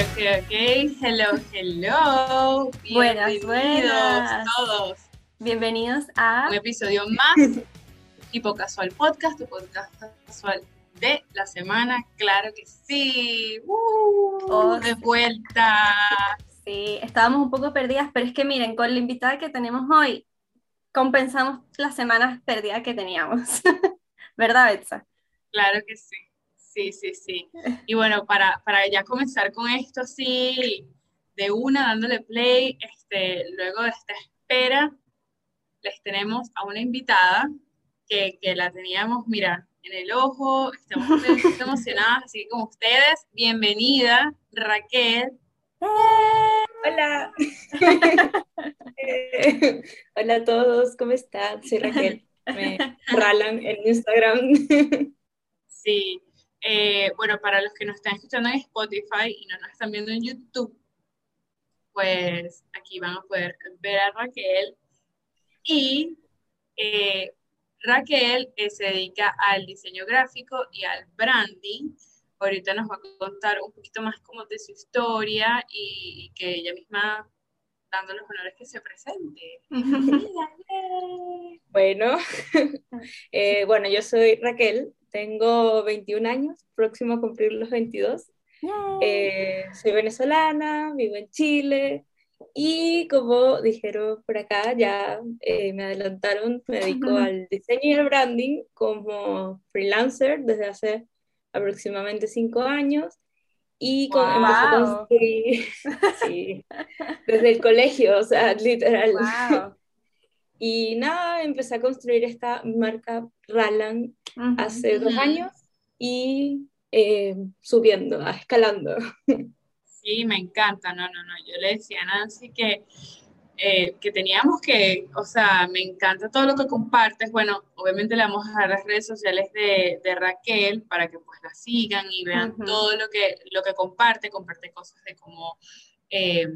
ok, ok. Hello, hello. Buenas, Bienvenidos buenas. todos. Bienvenidos a Un episodio más. tipo Casual Podcast, tu podcast casual de la semana. Claro que sí. Uh, Oh, de vuelta. Sí, estábamos un poco perdidas, pero es que miren, con la invitada que tenemos hoy, compensamos las semanas perdidas que teníamos. ¿Verdad, Betsa? Claro que sí. Sí, sí, sí. Y bueno, para, para ya comenzar con esto, sí, de una dándole play, este, luego de esta espera, les tenemos a una invitada que, que la teníamos, mira, en el ojo, estamos muy emocionadas, así que con ustedes, bienvenida, Raquel. Hola. Eh, Hola a todos, ¿cómo están? Soy Raquel. Me ralan en Instagram. Sí, eh, bueno, para los que nos están escuchando en Spotify y no nos están viendo en YouTube, pues aquí van a poder ver a Raquel. Y eh, Raquel eh, se dedica al diseño gráfico y al branding. Ahorita nos va a contar un poquito más como de su historia y, y que ella misma dando los honores que se presente. Bueno, eh, bueno, yo soy Raquel, tengo 21 años, próximo a cumplir los 22. Eh, soy venezolana, vivo en Chile y como dijeron por acá, ya eh, me adelantaron, me dedico al diseño y al branding como freelancer desde hace aproximadamente 5 años y con, empecé a Wow. construir sí, desde el colegio, o sea, literal. Wow. Y nada, empecé a construir esta marca Ralan hace dos años y eh, subiendo, ah, escalando. Sí, me encanta, no, no, no. Yo le decía a Nancy que, eh, que teníamos que, o sea, me encanta todo lo que compartes. Bueno, obviamente le vamos a dejar las redes sociales de, de Raquel para que pues la sigan y vean todo lo que, lo que comparte, comparte cosas de cómo eh,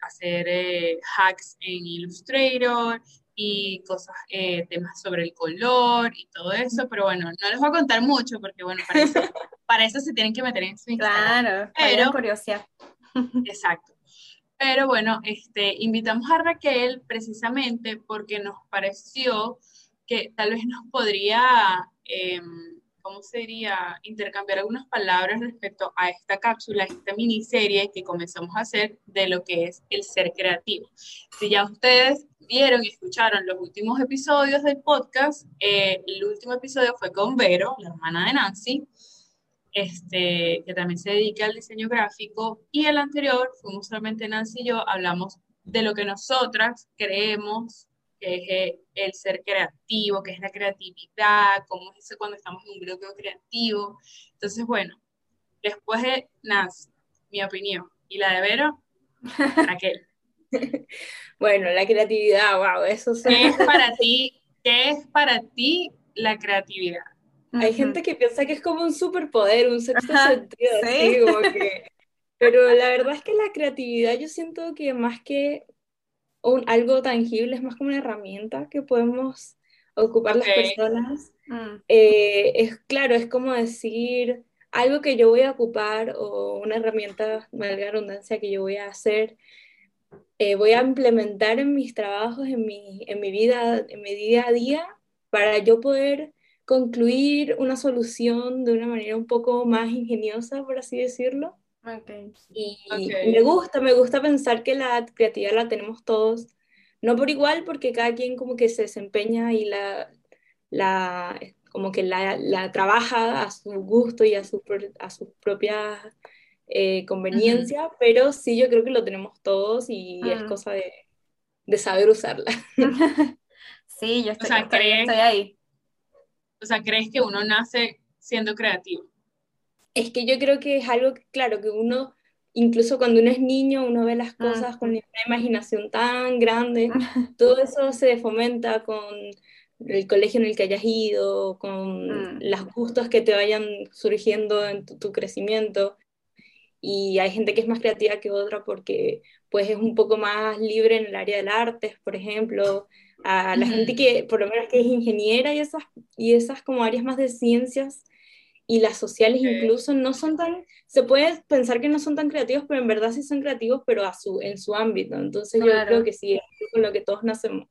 hacer eh, hacks en Illustrator y cosas, eh, temas sobre el color y todo eso, pero bueno, no les voy a contar mucho porque bueno, para eso, para eso se tienen que meter en su Instagram. Claro, Pero- curiosidad. Exacto. Pero bueno, este, invitamos a Raquel precisamente porque nos pareció que tal vez nos podría, em, ¿cómo se diría? Intercambiar algunas palabras respecto a esta cápsula, esta miniserie que comenzamos a hacer de lo que es el ser creativo. Si ya ustedes vieron y escucharon los últimos episodios del podcast, eh, el último episodio fue con Vero, la hermana de Nancy, este, que también se dedica al diseño gráfico, y el anterior, fuimos solamente Nancy y yo, hablamos de lo que nosotras creemos que es eh, el ser creativo, que es la creatividad, cómo es eso cuando estamos en un grupo creativo. Entonces, bueno, después de Nancy, mi opinión, y la de Vero, Raquel, Bueno, la creatividad, wow, eso ¿qué suena- es para ti, qué es para ti la creatividad? Hay gente que piensa que es como un superpoder, un sexto Ajá, sentido, sí. así como que... Pero la verdad es que la creatividad yo siento que más que un, algo tangible es más como una herramienta que podemos ocupar las personas. Mm, Eh, es claro, es como decir algo que yo voy a ocupar o una herramienta, valga la redundancia, que yo voy a hacer, eh, voy a implementar en mis trabajos, en mi, en mi vida, en mi día a día, para yo poder concluir una solución de una manera un poco más ingeniosa, por así decirlo. ok. Y Ok. me gusta, me gusta pensar que la creatividad la tenemos todos, no por igual, porque cada quien como que se desempeña y la, la como que la, la trabaja a su gusto y a su, a sus propias eh, conveniencias, pero sí yo creo que lo tenemos todos y es Mm. cosa de, de saber usarla. Sí, yo estoy, sea, estoy- ¿crees? estoy ahí. O sea, ¿crees que uno nace siendo creativo? Es que yo creo que es algo que, claro, que uno, incluso cuando uno es niño, uno ve las cosas con una imaginación tan grande, todo eso se fomenta con el colegio en el que hayas ido, con Mm. los gustos que te vayan surgiendo en tu, tu crecimiento. Y hay gente que es más creativa que otra porque pues es un poco más libre en el área del arte, por ejemplo. A la gente que, por lo menos que es ingeniera y esas, y esas como áreas más de ciencias, y las sociales incluso no son tan, se puede pensar que no son tan creativos, pero en verdad sí son creativos, pero a su, en su ámbito. Entonces yo creo que sí, es con lo que todos nacemos.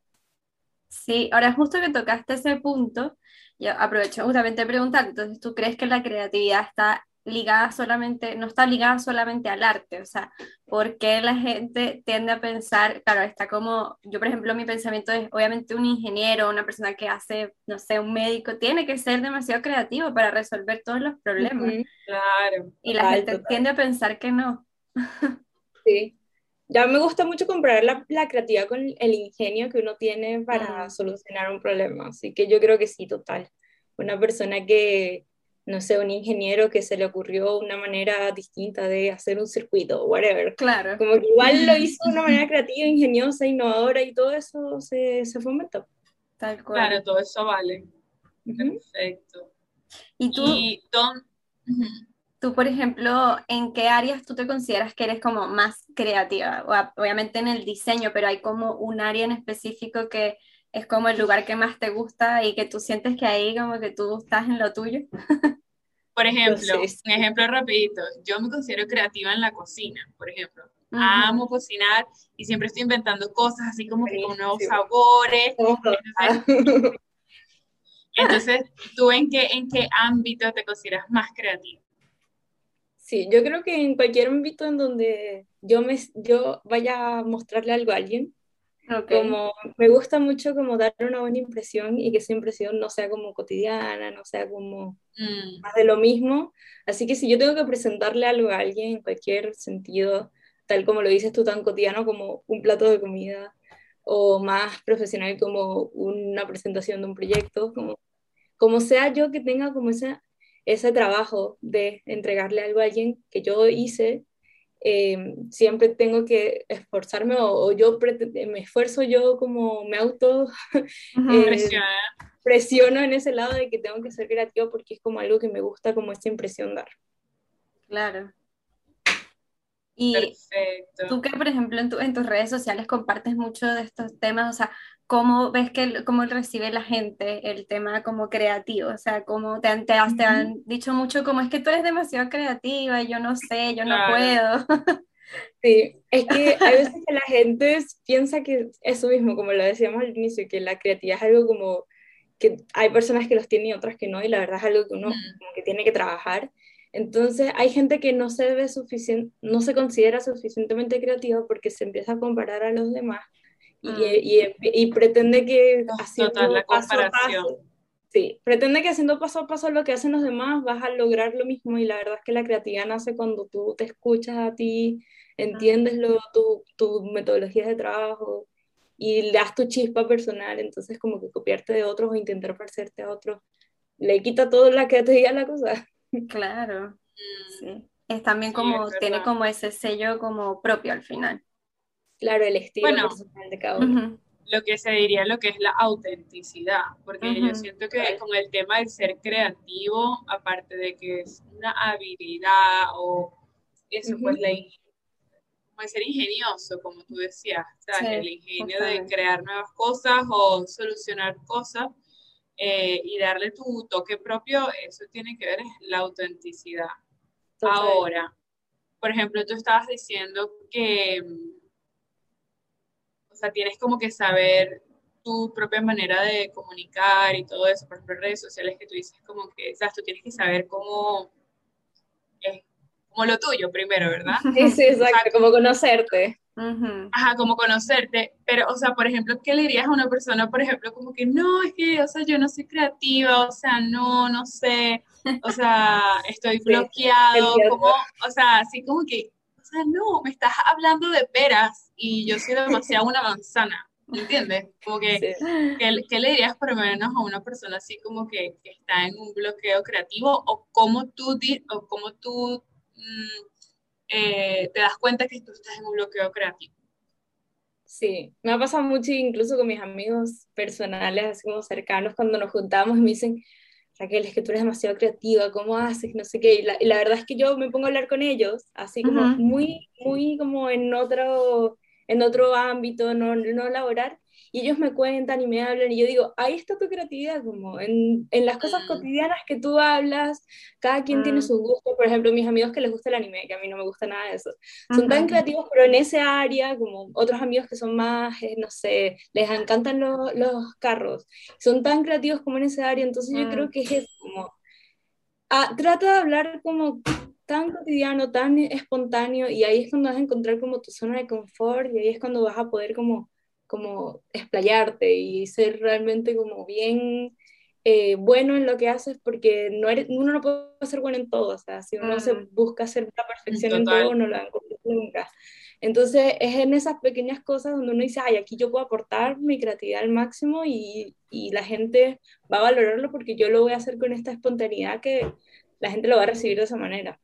Sí, ahora justo que tocaste ese punto, yo aprovecho justamente de preguntar, entonces, ¿tú crees que la creatividad está ligada solamente, no está ligada solamente al arte, o sea, ¿por qué la gente tiende a pensar, claro, está como, yo por ejemplo, mi pensamiento es, obviamente un ingeniero, una persona que hace, no sé, un médico, tiene que ser demasiado creativo para resolver todos los problemas. Claro. Y la gente tiende a pensar que no. Sí. Ya me gusta mucho comparar la, la creatividad con el ingenio que uno tiene para solucionar un problema, así que yo creo que sí, total. Una persona que no sé, un ingeniero que se le ocurrió una manera distinta de hacer un circuito, whatever. Claro. Como que igual lo hizo de una manera creativa, ingeniosa, innovadora y todo eso se, se fomentó. Tal cual. Claro, todo eso vale. Perfecto. ¿Y tú? Tú, por ejemplo, ¿en qué áreas tú te consideras que eres como más creativa? Obviamente en el diseño, pero hay como un área en específico que es como el lugar que más te gusta y que tú sientes que ahí como que tú estás en lo tuyo? Por ejemplo, un ejemplo rapidito, yo me considero creativa en la cocina, por ejemplo. Amo cocinar y siempre estoy inventando cosas así como que con nuevos sabores. Entonces, ¿tú en qué, en qué ámbito te consideras más creativa? Sí, yo creo que en cualquier ámbito en donde yo, me, yo vaya a mostrarle algo a alguien, como me gusta mucho como dar una buena impresión y que esa impresión no sea como cotidiana, no sea como mm. más de lo mismo. Así que si yo tengo que presentarle algo a alguien en cualquier sentido, tal como lo dices tú, tan cotidiano como un plato de comida o más profesional como una presentación de un proyecto, como, como sea yo que tenga como ese, ese trabajo de entregarle algo a alguien que yo hice Em, siempre tengo que esforzarme o, yo me esfuerzo yo como me auto eh, presiono en ese lado de que tengo que ser creativo porque es como algo que me gusta como esa impresión dar. Claro. Y tú que, por ejemplo, en, en, tus redes sociales compartes mucho de estos temas, o sea, ¿cómo ves que cómo recibe la gente el tema como creativo? O sea, ¿cómo te, te, te han dicho mucho como es que tú eres demasiado creativa y yo no sé, yo no puedo? Sí, es que a veces que la gente piensa que eso mismo, como lo decíamos al inicio, que la creatividad es algo como que hay personas que los tienen y otras que no, y la verdad es algo que uno como que tiene que trabajar. Entonces hay gente que no se ve no se considera suficientemente creativa porque se empieza a comparar a los demás Mm. y, y, pretende que haciendo paso a paso, sí, pretende que haciendo paso a paso lo que hacen los demás vas a lograr lo mismo y la verdad es que la creatividad nace cuando tú te escuchas a ti, entiendes lo, tu, tu metodología de trabajo y le das tu chispa personal, entonces como que copiarte de otros o intentar parecerte a otros, le quita todo la creatividad a la cosa. Claro, mm. sí. Es también como, tiene como ese sello como propio al final. Claro, el estilo personal de cada uno. Lo que se diría lo que es la autenticidad, porque yo siento que con el tema del ser creativo, aparte de que es una habilidad o eso, pues la como ser ingenioso, como tú decías, el ingenio de crear nuevas cosas o solucionar cosas eh, y darle tu toque propio, eso tiene que ver es la autenticidad. Ahora, por ejemplo, tú estabas diciendo que o sea, tienes como que saber tu propia manera de comunicar y todo eso, por ejemplo, redes sociales que tú dices como que, o sea, tú tienes que saber cómo, es como lo tuyo primero, ¿verdad? Sí, sí, exacto, como conocerte. Ajá, como conocerte, pero, o sea, por ejemplo, ¿qué le dirías a una persona, por ejemplo, como que no, es que, o sea, yo no soy creativa, o sea, no, no sé, o sea, estoy bloqueado, como, o sea, así como que, o sea, no, me estás hablando de peras y yo soy demasiado una manzana, ¿entiendes? Como que, ¿qué, le dirías por lo menos a una persona así como que, está en un bloqueo creativo o cómo tú, o cómo tú mm, eh, te das cuenta que tú estás en un bloqueo creativo? Sí, me ha pasado mucho incluso con mis amigos personales, así como cercanos, cuando nos juntamos y me dicen, Raquel, es que tú eres demasiado creativa, ¿cómo haces? No sé qué. Y la, y la, verdad es que yo me pongo a hablar con ellos, así como muy, muy como en otro, en otro ámbito, no, no laborar, y ellos me cuentan y me hablan y yo digo, ahí está tu creatividad, como en, en las cosas Mm. cotidianas que tú hablas, cada quien tiene Mm. sus gustos, por ejemplo, mis amigos que les gusta el anime, que a mí no me gusta nada de eso, son tan creativos, pero en ese área, como otros amigos que son más, eh, no sé, les encantan lo- los carros, son tan creativos como en ese área, entonces yo Mm. creo que es eso, como, ah, trata de hablar como tan cotidiano, tan espontáneo, y ahí es cuando vas a encontrar como tu zona de confort, y ahí es cuando vas a poder como, como explayarte y ser realmente como bien eh, bueno en lo que haces, porque no eres, uno no puede ser bueno en todo, o sea, si uno se Mm. busca hacer la perfección en todo, no lo va a encontrar nunca. Entonces es en esas pequeñas cosas donde uno dice, ay, aquí yo puedo aportar mi creatividad al máximo y, y la gente va a valorarlo porque yo lo voy a hacer con esta espontaneidad que la gente lo va a recibir de esa manera.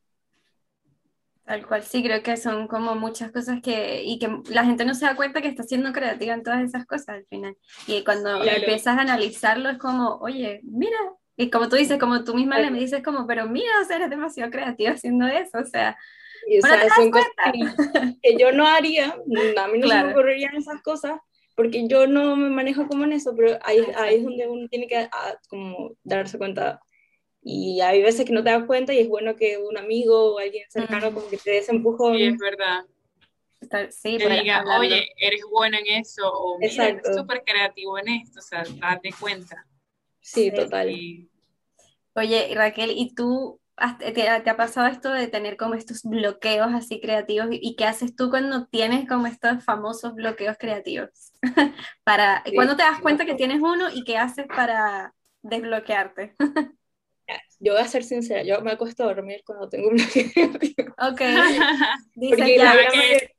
Tal cual, sí, creo que son como muchas cosas que, y que la gente no se da cuenta que está siendo creativa en todas esas cosas al final. Y cuando Claro. empiezas a analizarlo es como, oye, mira, y como tú dices, como tú misma le me dices como, pero mira, o sea, eres demasiado creativa haciendo eso, o sea, Y, o sea, te das son cosas cuenta. que, que yo no haría, a mí no Claro. me ocurrirían esas cosas, porque yo no me manejo como en eso, pero ahí, ahí es donde uno tiene que ah, como darse cuenta. Y hay veces que no te das cuenta y es bueno que un amigo o alguien cercano Mm. como que te dé ese empujón. Sí, es verdad. sí, Que diga, hablarlo. oye, eres buena en eso, o mira, eres súper creativo en esto, o sea, date cuenta. Sí, Sí. total. Y Oye, Raquel, ¿y tú te, te ha pasado esto de tener como estos bloqueos así creativos? ¿Y qué haces tú cuando tienes como estos famosos bloqueos creativos? Para, Sí. ¿Cuándo te das cuenta que tienes uno y qué haces para desbloquearte? Yo voy a ser sincera, yo me acuesto a dormir cuando tengo un bloqueo. Ok, Porque la que-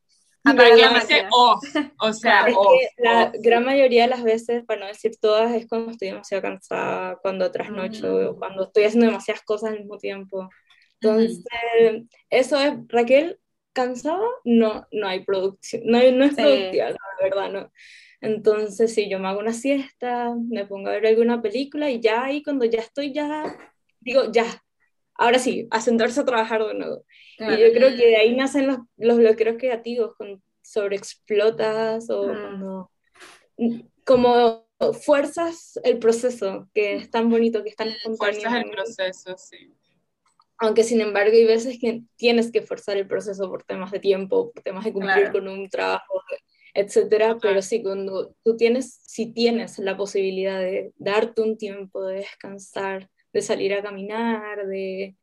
gran mayoría- dice máquina. off, o sea, Es off, que la off. gran mayoría de las veces, para no decir todas, es cuando estoy demasiado cansada, cuando trasnocho, Mm. o cuando estoy haciendo demasiadas cosas al mismo tiempo. Entonces, eso es, Raquel, ¿cansada? No, no hay producción, no, no es Sí. productiva, la verdad, no. Entonces, si yo me hago una siesta, me pongo a ver alguna película y ya ahí cuando ya estoy, ya digo, ya, ahora sí, a sentarse a trabajar de nuevo. Claro. Y yo creo que de ahí nacen los, los bloqueos creativos, cuando sobreexplotas o Mm. cuando como fuerzas el proceso, que es tan bonito, que es tan. Fuerzas el proceso, sí. Aunque sin embargo hay veces que tienes que forzar el proceso por temas de tiempo, por temas de cumplir Claro. con un trabajo, etcétera, pero sí, cuando tú tienes, si tienes la posibilidad de darte un tiempo, de descansar, de salir a caminar, de,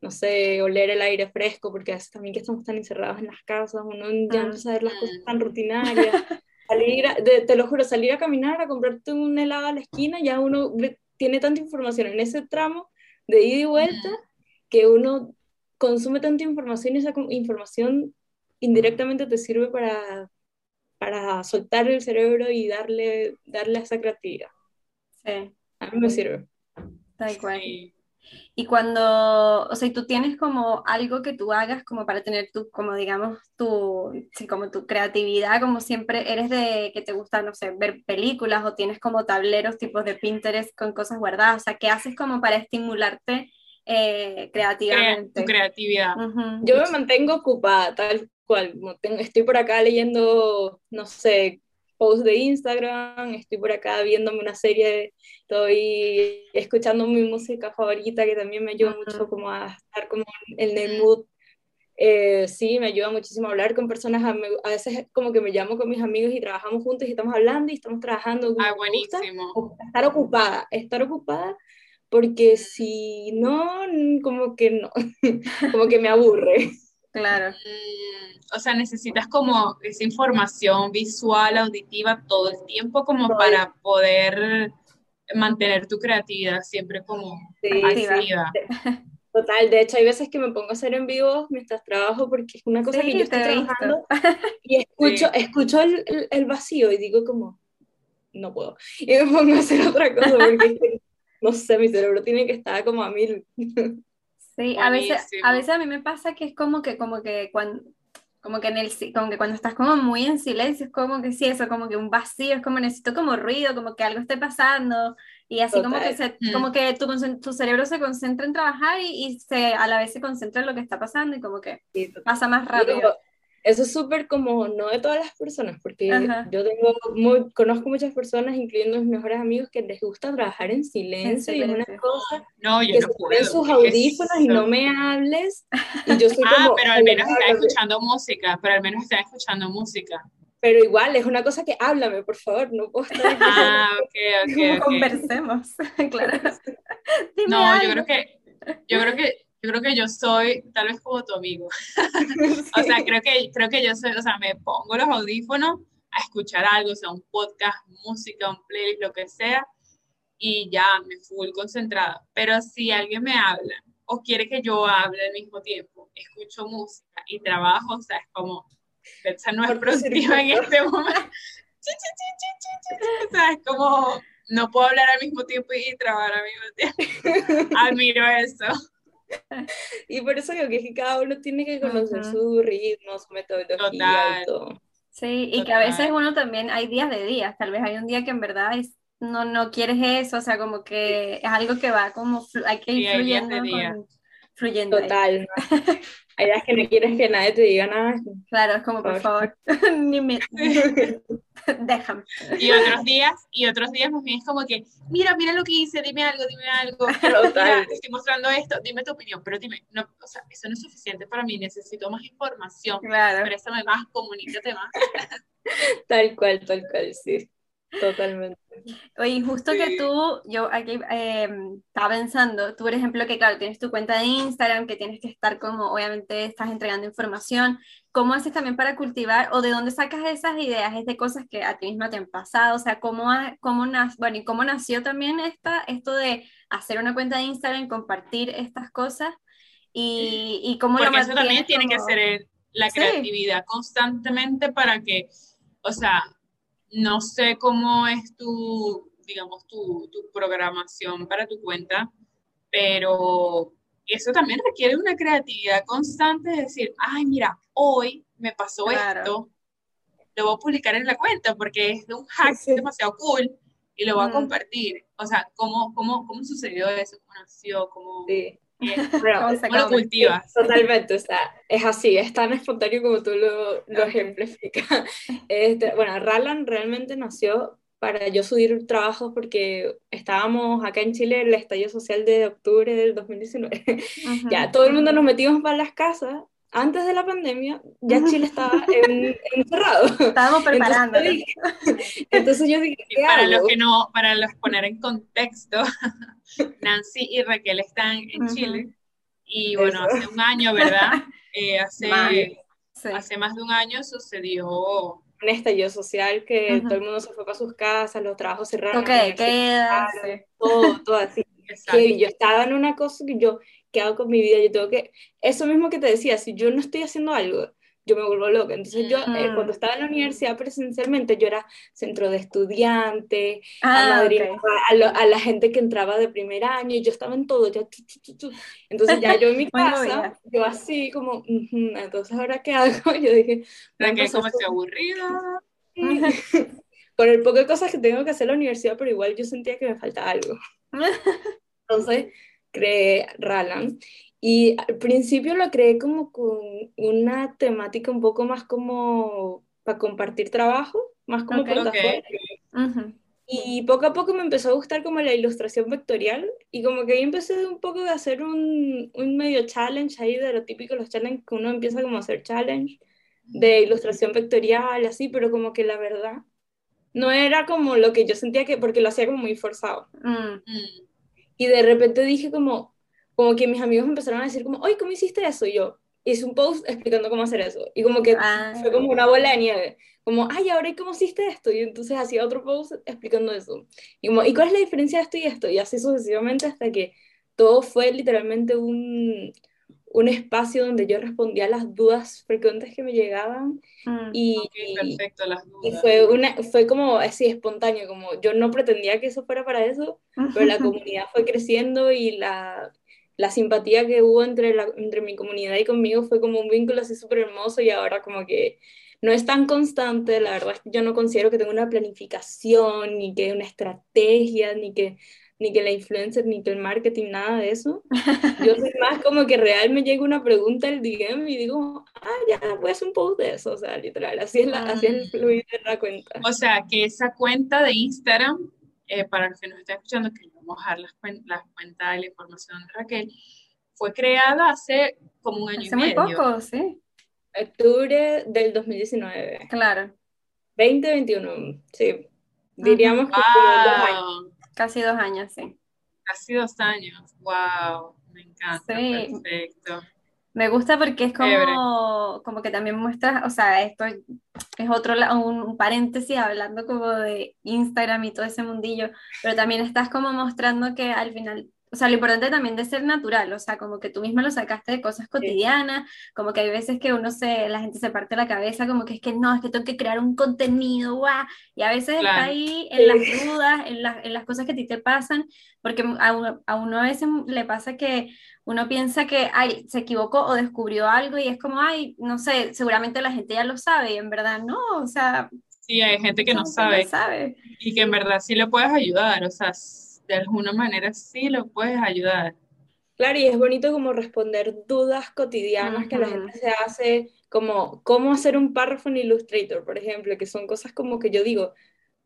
no sé, oler el aire fresco, porque a veces también que estamos tan encerrados en las casas, uno ya Mm. empieza a ver las cosas tan rutinarias. Salir, a- de- te lo juro, salir a caminar, a comprarte un helado a la esquina, ya uno ve- tiene tanta información en ese tramo de ida y vuelta que uno consume tanta información y esa información indirectamente te sirve para, para soltar el cerebro y darle, darle a esa creatividad. Sí, A mí me sirve. Tal cual. Sí. Y cuando, o sea, y tú tienes como algo que tú hagas como para tener tu, como digamos, tu, sí, como tu creatividad, como siempre eres de que te gusta, no sé, ver películas o tienes como tableros tipos de Pinterest con cosas guardadas, o sea, ¿qué haces como para estimularte eh, Crea- creativamente? tu creatividad. Yo me mantengo ocupada, tal cual. estoy por acá leyendo, no sé, posts de Instagram, estoy por acá viéndome una serie, estoy escuchando mi música favorita, que también me ayuda mucho como a estar como en el mood. Eh, sí, me ayuda muchísimo a hablar con personas, a, a veces como que me llamo con mis amigos y trabajamos juntos y estamos hablando y estamos trabajando. Ah, me gusta buenísimo. estar ocupada, estar ocupada, porque si no, como que no, como que me aburre. Claro, Mm, o sea, necesitas como esa información visual, auditiva todo el tiempo como Todo. para poder mantener tu creatividad siempre como Sí, Activa. Total, de hecho hay veces que me pongo a hacer en vivo mientras trabajo porque es una cosa Sí, que yo estoy trabajando y escucho, Sí. escucho el, el- el vacío y digo como, no puedo. Y me pongo a hacer otra cosa porque es que, no sé, mi cerebro tiene que estar como a mil. Sí, a veces, a veces a mí me pasa que es como que, como que cuando, como que en el, como que cuando estás como muy en silencio, es como que sí, eso, como que un vacío, es como necesito como ruido, como que algo esté pasando, y así como que se, Mm. como que tu, tu cerebro se concentra en trabajar y, y se, a la vez se concentra en lo que está pasando y como que Sí, pasa más rápido. Eso es súper como, no de todas las personas, porque yo tengo, muy, conozco muchas personas, incluyendo mis mejores amigos, que les gusta trabajar en silencio y es una cosa no, yo que no se ponen sus audífonos y no me hables. Y yo soy ah, como, pero al menos están escuchando música, pero al menos están escuchando música. Pero igual, es una cosa que háblame, por favor, no puedo estar... Ah, ok, ok, okay. Conversemos, claro. no, yo creo que, yo creo que yo creo que yo soy tal vez como tu amigo. o sea, creo que, creo que yo soy, o sea, me pongo los audífonos a escuchar algo, sea un podcast, música, un playlist, lo que sea, y ya me full concentrada. Pero si alguien me habla o quiere que yo hable al mismo tiempo, escucho música y trabajo, o sea, es como, esa no es productiva en este momento. o sea, es como, no puedo hablar al mismo tiempo y trabajar al mismo tiempo. Admiro eso. y por eso digo que cada uno tiene que conocer su ritmo, su metodología y todo. Sí, y que a veces uno también, hay días de días, tal vez hay un día que en verdad es, no, no quieres eso, o sea, como que es algo que va como, hay que ir fluyendo, fluyendo. Total. Hay días que no quieres que nadie te diga nada. Claro, es como, por, favor, ni me... déjame. Y otros días, y otros días más bien es como que, mira, mira lo que hice, dime algo, dime algo. Mira, te estoy mostrando esto, dime tu opinión, pero dime, no, o sea, eso no es suficiente para mí, necesito más información. Claro. Présame más, comunícate más. tal cual, tal cual, sí. Totalmente. Oye, justo que tú, yo aquí eh, estaba pensando, tú por ejemplo que claro, tienes tu cuenta de Instagram, que tienes que estar como, obviamente estás entregando información, ¿cómo haces también para cultivar o de dónde sacas esas ideas? ¿Es de cosas que a ti misma te han pasado? O sea, ¿cómo, cómo, bueno, ¿y cómo nació también esta, esto de hacer una cuenta de Instagram, compartir estas cosas? Y, y cómo Porque eso también tiene que ser la creatividad constantemente para que, o sea, no sé cómo es tu, digamos, tu, programación para tu cuenta, pero eso también requiere una creatividad constante de decir, ay, mira, hoy me pasó esto, lo voy a publicar en la cuenta porque es de un hack demasiado cool y lo voy a compartir. O sea, ¿cómo, cómo, cómo sucedió eso? ¿Cómo nació? ¿Cómo, ¿Cómo, lo cultivas? Totalmente, o sea, es así, es tan espontáneo como tú lo, lo ejemplificas. Este, bueno, Ralan realmente nació para yo subir trabajos porque estábamos acá en Chile en el estallido social de octubre del 2019. Ya todo el mundo nos metimos para las casas antes de la pandemia ya Chile estaba encerrado. Estábamos preparando. Entonces, yo dije, ¿qué para los que no, para los poner en contexto, Nancy y Raquel están en Chile y bueno, hace un año, ¿verdad? Eh, hace, hace más de un año sucedió un estallido social que todo el mundo se fue para sus casas, los trabajos cerraron. Ok, queda. Todo, todo así. Que yo estaba en una cosa que yo, ¿qué hago con mi vida? Yo tengo que, eso mismo que te decía, si yo no estoy haciendo algo, yo me vuelvo loca. Entonces yo, eh, cuando estaba en la universidad presencialmente, yo era centro de estudiantes, a, ah, a, la gente que entraba de primer año, y yo estaba en todo, ya, entonces ya yo en mi casa, yo así como, entonces ahora qué hago, yo dije, que como estoy aburrida. Con el poco de cosas que tengo que hacer en la universidad, pero igual yo sentía que me faltaba algo. Entonces creé Ralan y al principio lo creé como con una temática un poco más como para compartir trabajo, más como plataforma. Y poco a poco me empezó a gustar como la ilustración vectorial y como que ahí empecé un poco de hacer un, un medio challenge ahí de lo típico, los challenges que uno empieza como a hacer challenge de ilustración vectorial, así, pero como que la verdad no era como lo que yo sentía que, porque lo hacía como muy forzado. Mm. Y de repente dije como, como que mis amigos empezaron a decir como, oye, ¿cómo hiciste eso? Y yo hice un post explicando cómo hacer eso. Y como que ah. fue como una bola de nieve. Como, ay, ahora ¿y cómo hiciste esto? Y entonces hacía otro post explicando eso. Y como, ¿y cuál es la diferencia de esto y esto? Y así sucesivamente hasta que todo fue literalmente un, un espacio donde yo respondía a las dudas frecuentes que me llegaban. Mm. y, perfecto, las dudas. Y fue, una, fue como así espontáneo, como yo no pretendía que eso fuera para eso, pero la comunidad fue creciendo y la, la simpatía que hubo entre, la, entre mi comunidad y conmigo fue como un vínculo así súper hermoso y ahora como que no es tan constante, la verdad es que yo no considero que tenga una planificación, ni que una estrategia, ni que ni que la influencer, ni que el marketing, nada de eso. Yo soy más como que real me llega una pregunta al DM y digo, ah, ya, voy a hacer un post de eso, o sea, literal, así es, la, así es el fluir de la cuenta. O sea, que esa cuenta de Instagram, eh, para los que nos están escuchando, que le vamos a dejar las, las cuentas de la información de Raquel, fue creada hace como un año Hace y muy medio. poco, sí, Octubre del 2019, claro, 2021, sí. Diríamos que casi dos años, sí. Casi dos años. ¡Wow! Me encanta. Sí. Perfecto. Me gusta porque es como, como que también muestras, o sea, esto es otro, la- un, un paréntesis hablando como de Instagram y todo ese mundillo, pero también estás como mostrando que al final, o sea, lo importante también de ser natural, o sea, como que tú misma lo sacaste de cosas cotidianas, como que hay veces que uno se, la gente se parte la cabeza, como que es que no, es que tengo que crear un contenido, guau, y a veces está Claro. ahí en las Sí. dudas, en las, en las cosas que a ti te pasan, porque a a uno a veces le pasa que uno piensa que ay, se equivocó o descubrió algo y es como, ay, no sé, seguramente la gente ya lo sabe y en verdad no, o sea, Sí, hay gente que no sabe sabe. y que en verdad sí le puedes ayudar. O sea, de alguna manera sí lo puedes ayudar. Claro, y es bonito como responder dudas cotidianas que la gente se hace, como cómo hacer un párrafo en Illustrator, por ejemplo, que son cosas como que yo digo,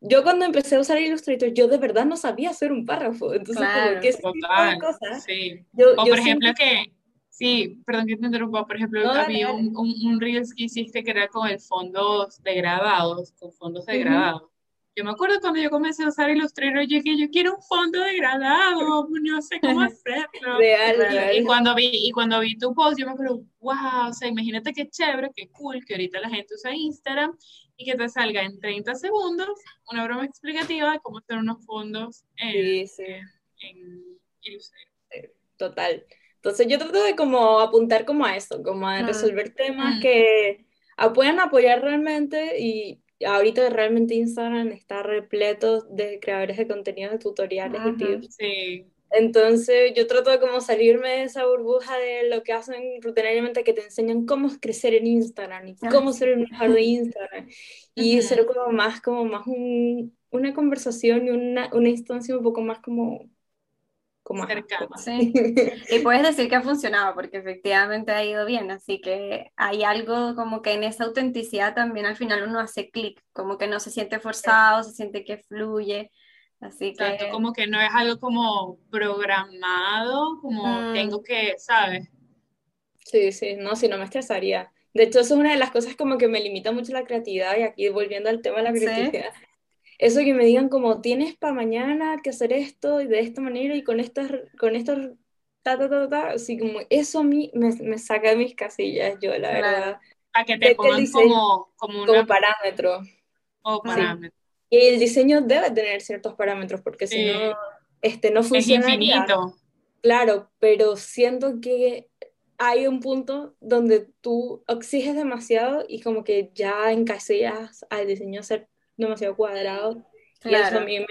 yo cuando empecé a usar Illustrator, yo de verdad no sabía hacer un párrafo, entonces Claro, como que ese tipo de cosas, Sí. yo, O yo por ejemplo siempre- que, sí, perdón que te interrumpa, por ejemplo, No, había dale. un, un, un Reels que hiciste que era con el fondos degradados, con fondos degradados. Yo me acuerdo cuando yo comencé a usar Illustrator, yo dije, yo quiero un fondo degradado, no sé cómo hacerlo. real. Y, y real. cuando vi, y cuando vi tu post, yo me acuerdo, wow, o sea, imagínate qué chévere, qué cool que ahorita la gente usa Instagram y que te salga en 30 segundos una broma explicativa de cómo hacer unos fondos en, Sí, sí, en Illustrator. total. Entonces yo trato de como apuntar como a eso, como a resolver temas Mm. que a- puedan apoyar realmente y ahorita realmente Instagram está repleto de creadores de contenidos, de tutoriales y tips. Sí, Entonces yo trato de como salirme de esa burbuja de lo que hacen rutinariamente que te enseñan cómo crecer en Instagram y Ah, cómo ser el mejor de Instagram. Y ser como más como más un- una conversación y una, una instancia un poco más como como ajá, Cercana. como- Sí. Y puedes decir que ha funcionado porque efectivamente ha ido bien, así que hay algo como que en esa autenticidad también al final uno hace clic, como que no se siente forzado, se siente que fluye, así que como que no es algo como programado, como Mm. tengo que, ¿sabes? Sí, sí, no, si no me estresaría. De hecho, eso es una de las cosas como que me limita mucho la creatividad y aquí volviendo al tema de la Sí. creatividad. Eso que me digan como tienes para mañana que hacer esto y de esta manera y con estas, con estos, ta, ta, ta, ta, así como eso a mí me, me saca de mis casillas, yo la Claro. verdad, A que te el pongan como, como como una parámetro. como Sí. Y el diseño debe tener ciertos parámetros porque si no, este, no Es funcionaría. infinito. Claro, pero siento que hay un punto donde tú exiges demasiado y como que ya encasillas al diseño ser demasiado cuadrado y eso a mí me,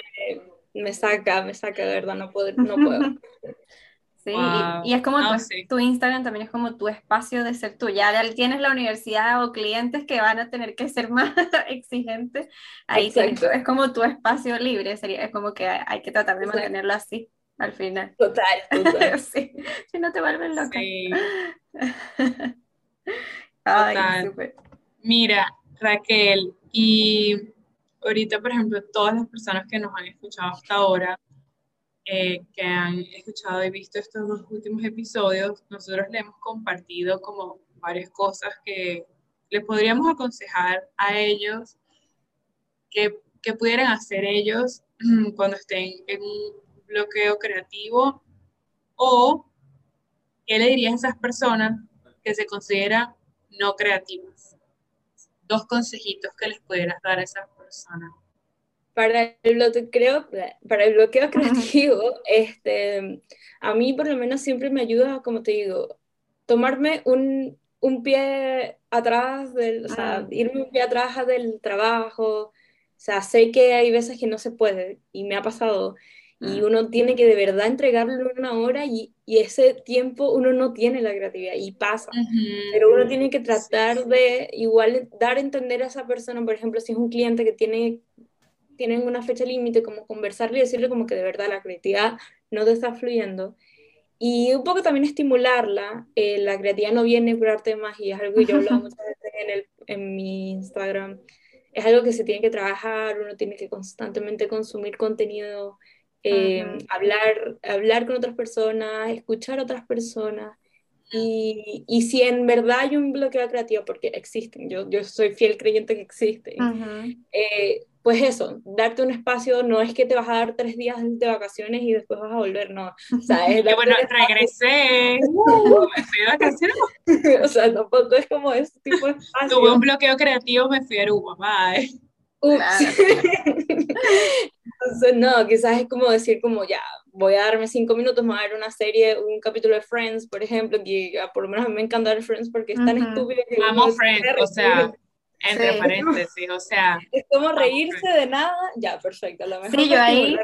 me saca, me saca de verdad, no puedo, no puedo. Sí, y- Wow. y, es como No, tu, sí. tu Instagram también es como tu espacio de ser tú. Ya tienes la universidad o clientes que van a tener que ser más exigentes. Ahí tienes- es como tu espacio libre, sería, es como que hay, hay que tratar de Exacto. mantenerlo así al final. Total, total. Sí, si no te vuelves loca. Sí. Ay, Total. súper. Mira, Raquel, y ahorita, por ejemplo, todas las personas que nos han escuchado hasta ahora, eh, que han escuchado y visto estos dos últimos episodios, nosotros le hemos compartido como varias cosas que le podríamos aconsejar a ellos que, que pudieran hacer ellos cuando estén en un bloqueo creativo o qué le dirías a esas personas que se consideran no creativas. Dos consejitos que les pudieras dar a esas personas. Para el bloqueo, para el bloqueo creativo, este, a mí por lo menos siempre me ayuda, como te digo, tomarme un, un pie atrás del, o sea, Mm. irme un pie atrás del trabajo, o sea, sé que hay veces que no se puede y me ha pasado y Mm. uno tiene que de verdad entregarle una hora y, y ese tiempo uno no tiene la creatividad y pasa. Pero uno tiene que tratar de igual dar a entender a esa persona, por ejemplo, si es un cliente que tiene tienen una fecha límite, como conversarle y decirle como que de verdad la creatividad no te está fluyendo. Y un poco también estimularla. Eh, la creatividad no viene por arte de magia, es algo que yo he hablado muchas veces en, el, en mi Instagram. Es algo que se tiene que trabajar, uno tiene que constantemente consumir contenido, eh, hablar, hablar con otras personas, escuchar a otras personas. Y, y, si en verdad hay un bloqueo creativo, porque existen, yo, yo soy fiel creyente que existen, eh, pues eso, darte un espacio no es que te vas a dar tres días de vacaciones y después vas a volver, no. O sea, es bueno, regresé, me fui de vacaciones. o sea, tampoco es como ese tipo de espacio. Tuve un bloqueo creativo, me fui a Aruba, bye. Entonces, no, quizás es como decir como ya, voy a darme cinco minutos, me voy a ver una serie, un capítulo de Friends, por ejemplo, que por lo menos a mí me encanta ver Friends porque es tan estúpido. Que Amo Friends, o sea, entre paréntesis, o sea. Es como reírse de nada, ya, perfecto. Lo mejor sí, yo ahí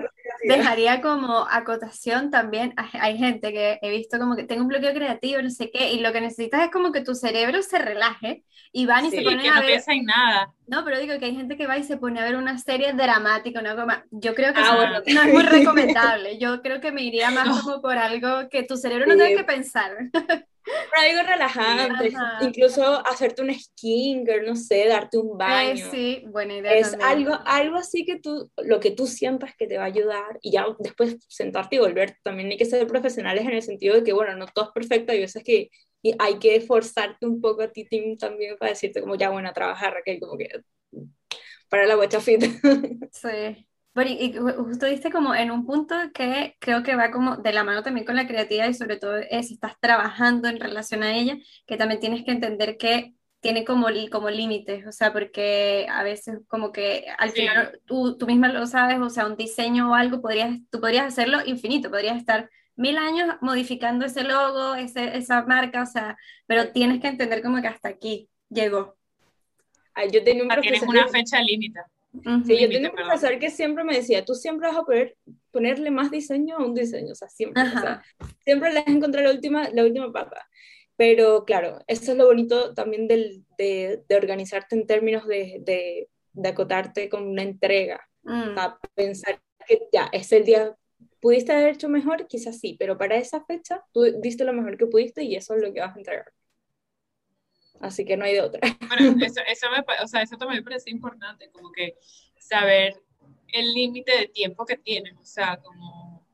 dejaría como acotación también, hay gente que he visto como que tengo un bloqueo creativo, no sé qué, y lo que necesitas es como que tu cerebro se relaje y van y se ponen que a no ver... en nada. No, pero digo que hay gente que va y se pone a ver una serie dramática, una coma... Yo creo que ah, no es muy recomendable, yo creo que me iría más como por algo que tu cerebro no tenga que pensar. algo relajante, incluso hacerte un skincare, no sé, darte un baño. sí, buena idea. Es algo, algo así que tú, lo que tú sientas que te va a ayudar y ya después sentarte y volver. También hay que ser profesionales en el sentido de que, bueno, no todo es perfecto, hay veces que hay que esforzarte un poco a ti también para decirte como, ya, bueno, a trabajar, Raquel, como que para la guacha fit. Sí. Bueno, y justo diste como en un punto que creo que va como de la mano también con la creatividad y sobre todo es, si estás trabajando en relación a ella, que también tienes que entender que tiene como, como límites, o sea, porque a veces como que al final tú, tú misma lo sabes, o sea, un diseño o algo, podrías, tú podrías hacerlo infinito, podrías estar mil años modificando ese logo, ese, esa marca, o sea, pero tienes que entender como que hasta aquí llegó. Ay, yo tenía un Tienes una fecha límite sí, yo tengo un profesor que siempre me decía, tú siempre vas a poder ponerle más diseño a un diseño, o sea, siempre, o sea, siempre le vas a encontrar la última, la última pata. Pero claro, eso es lo bonito también del, de, de, organizarte en términos de, de, de, acotarte con una entrega. Mm. pensar que ya es el día, pudiste haber hecho mejor, quizás sí, pero para esa fecha tú diste lo mejor que pudiste y eso es lo que vas a entregar así que no hay de otra. Bueno, eso, eso, me, o sea, eso también me parece importante, como que saber el límite de tiempo que tienes, o sea, como,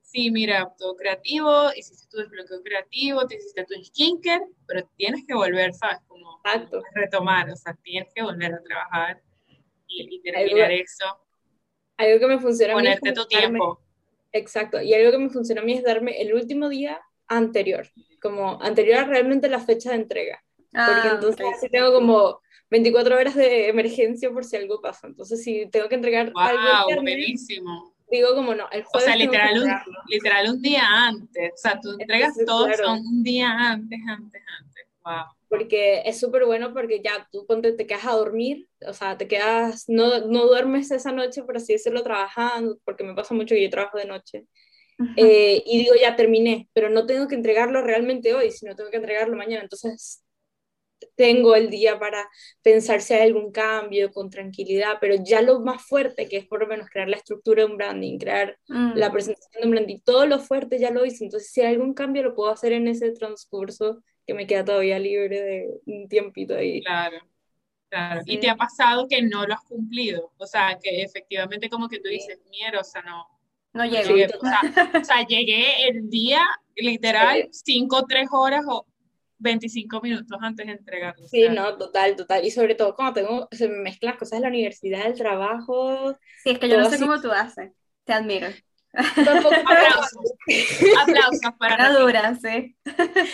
sí, mira, todo creativo, hiciste tu desbloqueo creativo, te hiciste tu skincare, pero tienes que volver, ¿sabes? Como Exacto. retomar, o sea, tienes que volver a trabajar y, terminar eso. Algo que me funciona Ponerte a mí es tu tiempo. exacto, y algo que me funciona a mí es darme el último día anterior, como anterior a realmente la fecha de entrega. porque ah, entonces así tengo como 24 horas de emergencia por si algo pasa. Entonces, si tengo que entregar wow, algo. buenísimo. Digo, como no, el jueves. O sea, literal un, literal un día antes. O sea, tú entregas todo un día antes, antes, antes. Wow. Porque es súper bueno porque ya tú ponte, te quedas a dormir, o sea, te quedas, no, no duermes esa noche, por así decirlo, trabajando, porque me pasa mucho que yo trabajo de noche. Eh, y digo, ya terminé, pero no tengo que entregarlo realmente hoy, sino tengo que entregarlo mañana. Entonces, tengo el día para pensar si hay algún cambio con tranquilidad, pero ya lo más fuerte, que es por lo menos crear la estructura de un branding, crear mm. la presentación de un branding, todo lo fuerte ya lo hice. Entonces, si hay algún cambio, lo puedo hacer en ese transcurso que me queda todavía libre de un tiempito ahí. Claro. Claro. Y te ha pasado que no lo has cumplido, o sea, que efectivamente como que tú dices, mierda, o sea, no, no llegué. o, sea, llegué el día, literal, 5 o 3 horas o 25 minutos antes de entregarlo. Sí, no, total, total. Y sobre todo cuando tengo, se me mezclan cosas de la universidad, el trabajo. Sí, es que yo no sé cómo tú haces. Te admiro. aplausos. aplausos para Raquel. Dura, sí.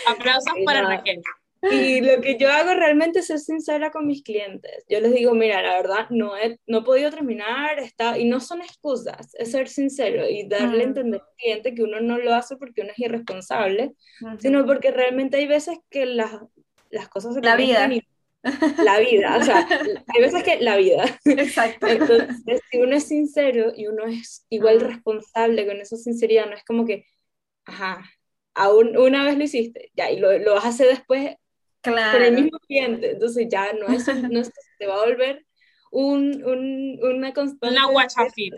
Aplausos para Raquel. Y lo que yo hago realmente es ser sincera con mis clientes. Yo les digo, mira, la verdad, no he, no he podido terminar, está, y no son excusas, es ser sincero y darle a mm. entender al cliente que uno no lo hace porque uno es irresponsable, sino porque realmente hay veces que las, las cosas se La vida. La vida, o sea, hay veces que la vida. Exacto. Entonces, si uno es sincero y uno es igual responsable con esa sinceridad, no es como que, ajá, aún una vez lo hiciste, ya, y lo, lo vas a hacer después claro. con el mismo cliente, entonces ya no es, no es te va a volver un, un, una constante. Una guachafita.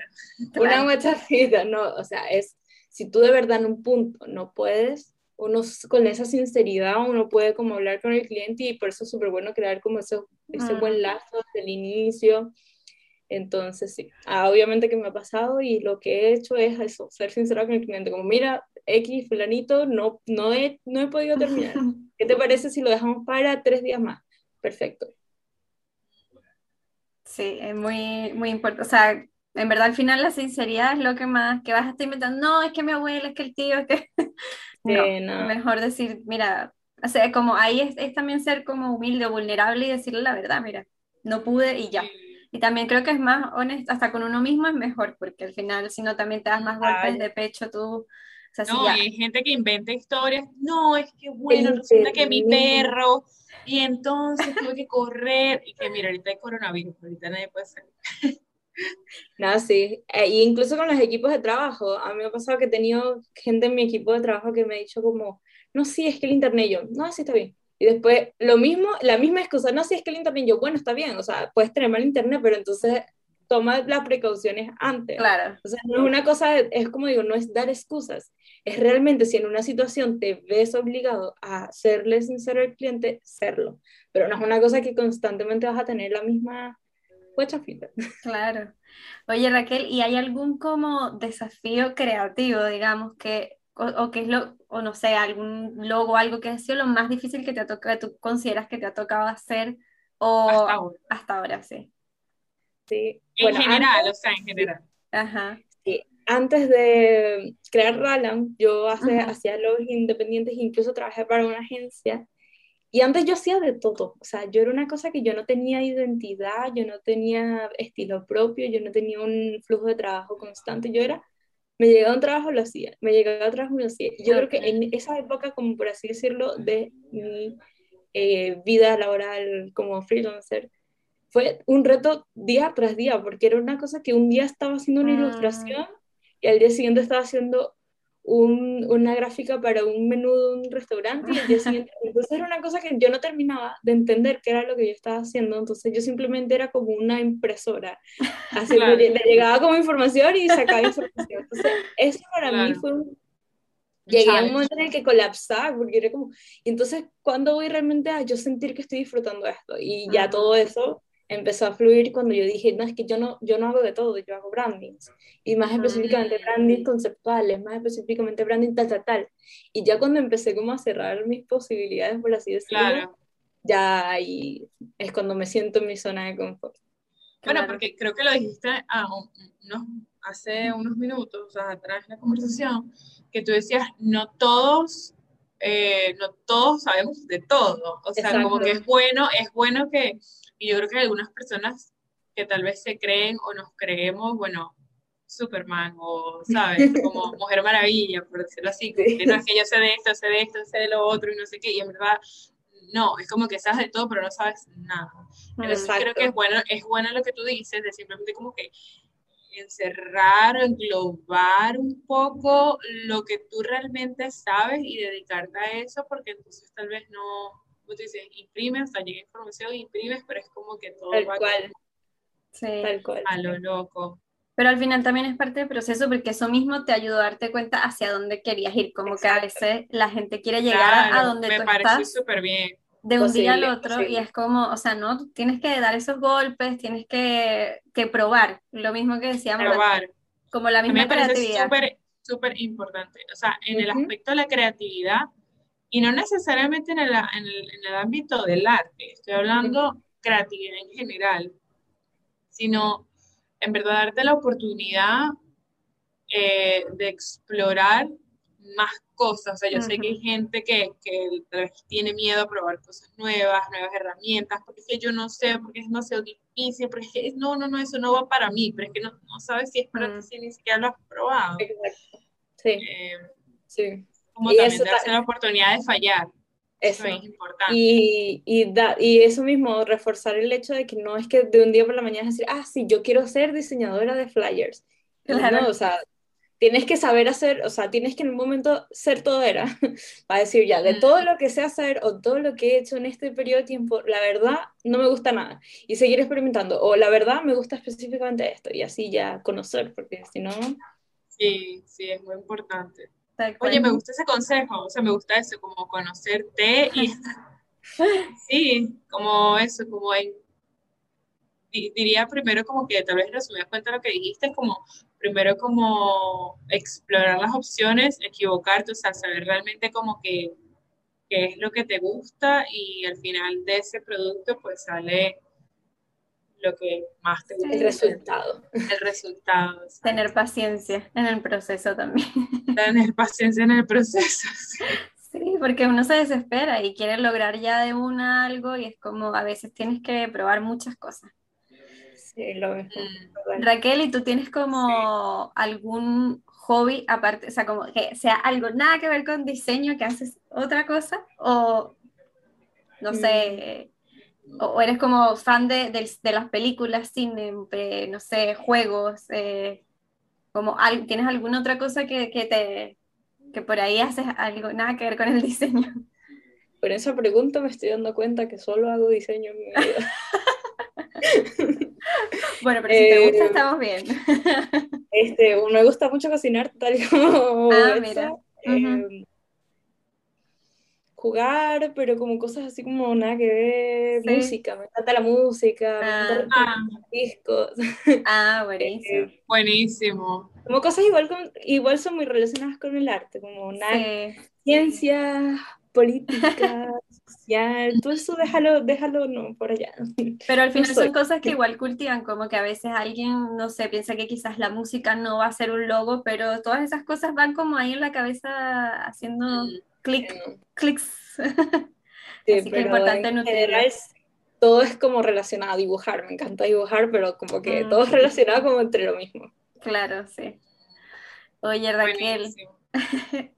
Una guachafita, no, o sea, es, si tú de verdad en un punto no puedes, uno con esa sinceridad uno puede como hablar con el cliente y por eso es súper bueno crear como ese, ese buen mm. lazo desde el inicio. Entonces, sí, ah, obviamente que me ha pasado y lo que he hecho es eso, ser sincera con el cliente, como mira, X, fulanito, no, no, he, no he podido terminar. ¿Qué te parece si lo dejamos para tres días más? Perfecto. Sí, es muy, muy importante. O sea, en verdad al final la sinceridad es lo que más, que vas a estar inventando, no, es que mi abuela, es que el tío, es que... no, mejor decir, mira, o sea, como ahí es, es, también ser como humilde o vulnerable y decirle la verdad, mira, no pude y ya. Y también creo que es más honesto, hasta con uno mismo es mejor, porque al final si no también te das más golpes de pecho tú. no, y hay gente que inventa historias, no, es que bueno, resulta que mi perro y entonces tuve que correr, y que mira, ahorita hay coronavirus, ahorita nadie puede salir. No, sí, e incluso con los equipos de trabajo, a mí me ha pasado que he tenido gente en mi equipo de trabajo que me ha dicho como, no, sí, es que el internet, yo, no, sí está bien. Y después, lo mismo, la misma excusa, no, sí, es que el internet, yo, bueno, está bien, o sea, puedes tener mal internet, pero entonces toma las precauciones antes. Claro. O sea, no es una cosa, es como digo, no es dar excusas, es realmente si en una situación te ves obligado a serle sincero al cliente, serlo. Pero no es una cosa que constantemente vas a tener la misma huechafita. Claro. Oye Raquel, ¿y hay algún como desafío creativo, digamos, que, o, que es lo, o no sé, algún logo, algo que ha sido lo más difícil que te ha tocado, tú consideras que te ha tocado hacer o hasta ahora, hasta ahora sí? Sí. En general, o sea, en general. Ajá antes de crear Ralan, yo hacía los independientes, incluso trabajé para una agencia. Y antes yo hacía de todo, o sea, yo era una cosa que yo no tenía identidad, yo no tenía estilo propio, yo no tenía un flujo de trabajo constante, yo era, me llegaba un trabajo, lo hacía, me llegaba otro trabajo, lo hacía. yo creo que en esa época, como por así decirlo, de mi eh, vida laboral como freelancer, fue un reto día tras día, porque era una cosa que un día estaba haciendo una mm. ilustración y al día siguiente estaba haciendo un, una gráfica para un menú de un restaurante y al día siguiente, entonces era una cosa que yo no terminaba de entender qué era lo que yo estaba haciendo, entonces yo simplemente era como una impresora, así le, llegaba como información y sacaba información, entonces eso para mí fue un... Llegué a un momento en el que colapsaba, porque era como, y entonces, ¿cuándo voy realmente a yo sentir que estoy disfrutando esto? Y ya todo eso empezó a fluir cuando yo dije, no, es que yo no, yo no hago de todo, yo hago brandings, y más específicamente mm. branding conceptuales, más específicamente branding tal, tal, tal. Y ya cuando empecé como a cerrar mis posibilidades, por así decirlo, ya ahí es cuando me siento en mi zona de confort. Bueno, porque creo que lo dijiste unos, hace unos minutos, o sea, atrás de la conversación, que tú decías, no todos, eh, no todos sabemos de todo. O sea, como que es bueno, es bueno que y yo creo que algunas personas que tal vez se creen o nos creemos, bueno, Superman o, ¿sabes? Como Mujer Maravilla, por decirlo así, que no es que yo sé de esto, sé de esto, sé de lo otro y no sé qué, y en verdad, no, es como que sabes de todo, pero no sabes nada. Entonces creo que es bueno, es bueno lo que tú dices, de simplemente como que encerrar, englobar un poco lo que tú realmente sabes y dedicarte a eso, porque entonces tal vez no, tú dices, imprimes, o sea, llega información, imprimes, pero es como que todo Tal cual. Sí. Tal cual. A lo loco. Pero al final también es parte del proceso porque eso mismo te ayudó a darte cuenta hacia dónde querías ir, como que a veces la gente quiere llegar a donde me tú parece súper bien. De un día al otro y es como, o sea, no, tienes que dar esos golpes, tienes que, que probar, lo mismo que decíamos. Probar. Como la misma me creatividad. súper, súper importante. O sea, en el aspecto de la creatividad, y no necesariamente en el, en el, en el ámbito del arte, estoy hablando creatividad en general, sino en verdad darte la oportunidad eh, de explorar más cosas. O sea, yo sé que hay gente que, que tiene miedo a probar cosas nuevas, nuevas herramientas, porque es que yo no sé, porque es demasiado difícil, porque es que no, no, no, eso no va para mí, pero es que no, no sabes si es para ti si ni siquiera lo has probado. Exacto. Sí. Eh, sí como y también darse la oportunidad de fallar. Eso, es importante. Y, y, y, eso mismo, reforzar el hecho de que no es que de un día por la mañana decir, ah, sí, yo quiero ser diseñadora de flyers. Claro. No, o sea, tienes que saber hacer, o sea, tienes que en un momento ser todo era, para decir ya, de todo lo que sé hacer o todo lo que he hecho en este periodo de tiempo, la verdad no me gusta nada. Y seguir experimentando, o la verdad me gusta específicamente esto, y así ya conocer, porque si no... Sí, sí, es muy importante. Oye, me gusta ese consejo, o sea, me gusta eso, como conocerte y... sí, como eso, como en diría primero como que tal vez resumidas cuenta lo que dijiste, como primero como explorar las opciones, equivocarte, o sea, saber realmente como que qué es lo que te gusta y al final de ese producto pues sale lo que más te gusta. El resultado. El resultado. Tener paciencia en el proceso también. Tener paciencia en el proceso. Sí, porque uno se desespera y quiere lograr ya de una algo y es como a veces tienes que probar muchas cosas. Mm. Raquel, ¿y tú tienes como algún hobby aparte, o sea, como que sea algo nada que ver con diseño, que haces otra cosa? O no sé, mm. O, eres como fan de, las películas, cine, no sé, juegos, eh, como ¿tienes alguna otra cosa que, te que por ahí haces algo nada que ver con el diseño? Por esa pregunta me estoy dando cuenta que solo hago diseño en mi vida. Bueno, pero si te gusta, eh, estamos bien. Este, me gusta mucho cocinar, tal como. Ah, mira. Em, jugar, pero como cosas así como nada que ver. Música, me encanta la música, me encanta ah. discos. Ah, buenísimo. Eh, buenísimo. Como cosas igual, con, igual son muy relacionadas con el arte, como nada, ciencia, política, social, todo eso déjalo, déjalo no, por allá. Pero al final son cosas que igual cultivan, como que a veces alguien, no sé, piensa que quizás la música no va a ser un logo, pero todas esas cosas van como ahí en la cabeza haciendo clic, clics. Sí, Así que es importante en general todo es como relacionado a dibujar, me encanta dibujar, pero como que todo es mm. relacionado como entre lo mismo. Claro, sí. Oye, Raquel.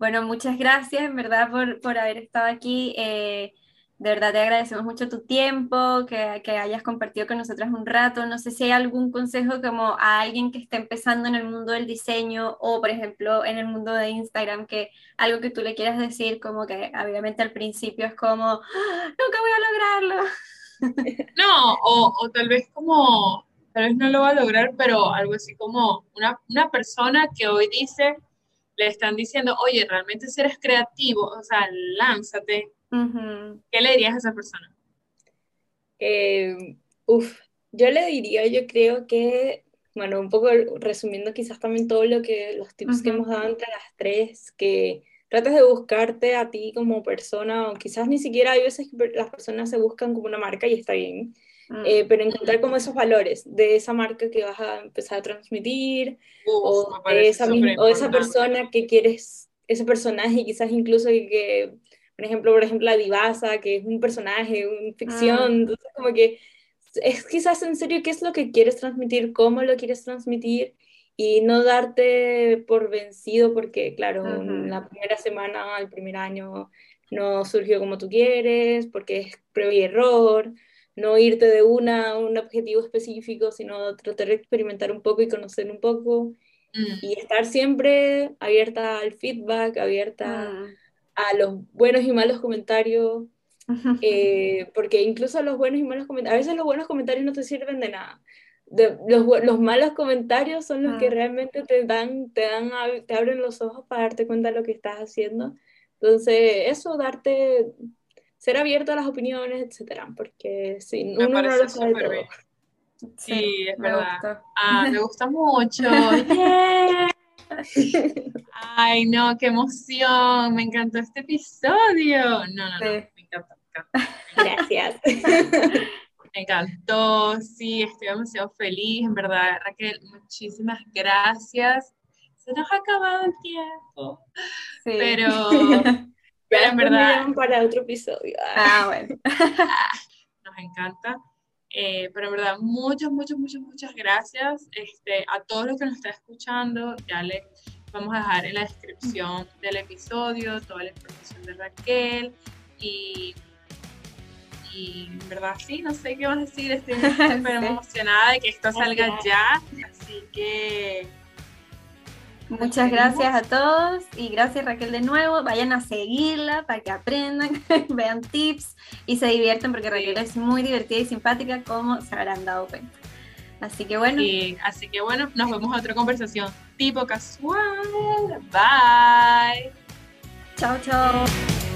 Bueno, muchas gracias en verdad por, haber estado aquí. Eh, de verdad te agradecemos mucho tu tiempo, que, que, hayas compartido con nosotras un rato. No sé si hay algún consejo como a alguien que esté empezando en el mundo del diseño o, por ejemplo, en el mundo de Instagram, que algo que tú le quieras decir, como que obviamente al principio es como, ¡Ah, nunca voy a lograrlo. No, o, o, tal vez como, tal vez no lo va a lograr, pero algo así como una, una persona que hoy dice, le están diciendo, oye, realmente si eres creativo, o sea, lánzate, ¿qué le dirías a esa persona? Eh, uf, yo le diría, yo creo que, bueno, un poco resumiendo quizás también todo lo que, los tips que hemos dado entre las tres, que trates de buscarte a ti como persona, o quizás ni siquiera hay veces que las personas se buscan como una marca y está bien, Mm. Eh, pero encontrar como esos valores de esa marca que vas a empezar a transmitir o, de esa, o esa persona que quieres, ese personaje quizás incluso que, por ejemplo, por ejemplo la divasa, que es un personaje, una ficción, mm. entonces como que es quizás en serio qué es lo que quieres transmitir, cómo lo quieres transmitir y no darte por vencido porque, claro, la primera semana, el primer año no surgió como tú quieres, porque es prueba y error, no irte de una a un objetivo específico, sino tratar de experimentar un poco y conocer un poco mm. y estar siempre abierta al feedback, abierta mm. A los buenos y malos comentarios, eh, porque incluso los buenos y malos comentarios, a veces los buenos comentarios no te sirven de nada. los, los, malos comentarios son los que mm. realmente te dan, te dan, te abren los ojos para darte cuenta de lo que estás haciendo. Entonces, eso, darte, ser abierto a las opiniones, etcétera, porque sí, uno no lo sabe todo. Sí, es verdad. Ah, me gusta mucho. Ay, no, qué emoción. Me encantó este episodio. No, no, no, me encanta, Gracias. Me encantó, sí, estoy demasiado feliz, en verdad, Raquel, muchísimas gracias. Se nos ha acabado el tiempo, sí. pero pero en verdad. para otro episodio. Ah, bueno. Nos encanta. Eh, pero en verdad, muchas, muchas, muchas, muchas gracias este, a todos los que nos están escuchando. Ya les vamos a dejar en la descripción del episodio toda la información de Raquel. Y, y en verdad, sí, no sé qué vas a decir. Estoy súper emocionada de que esto salga ya. Así que Muchas gracias a todos y gracias Raquel de nuevo. Vayan a seguirla para que aprendan, vean tips y se diviertan porque Raquel es muy divertida y simpática como se habrán dado cuenta. Así que bueno. así que bueno, nos vemos en otra conversación tipo casual. Bye. Chao, chao.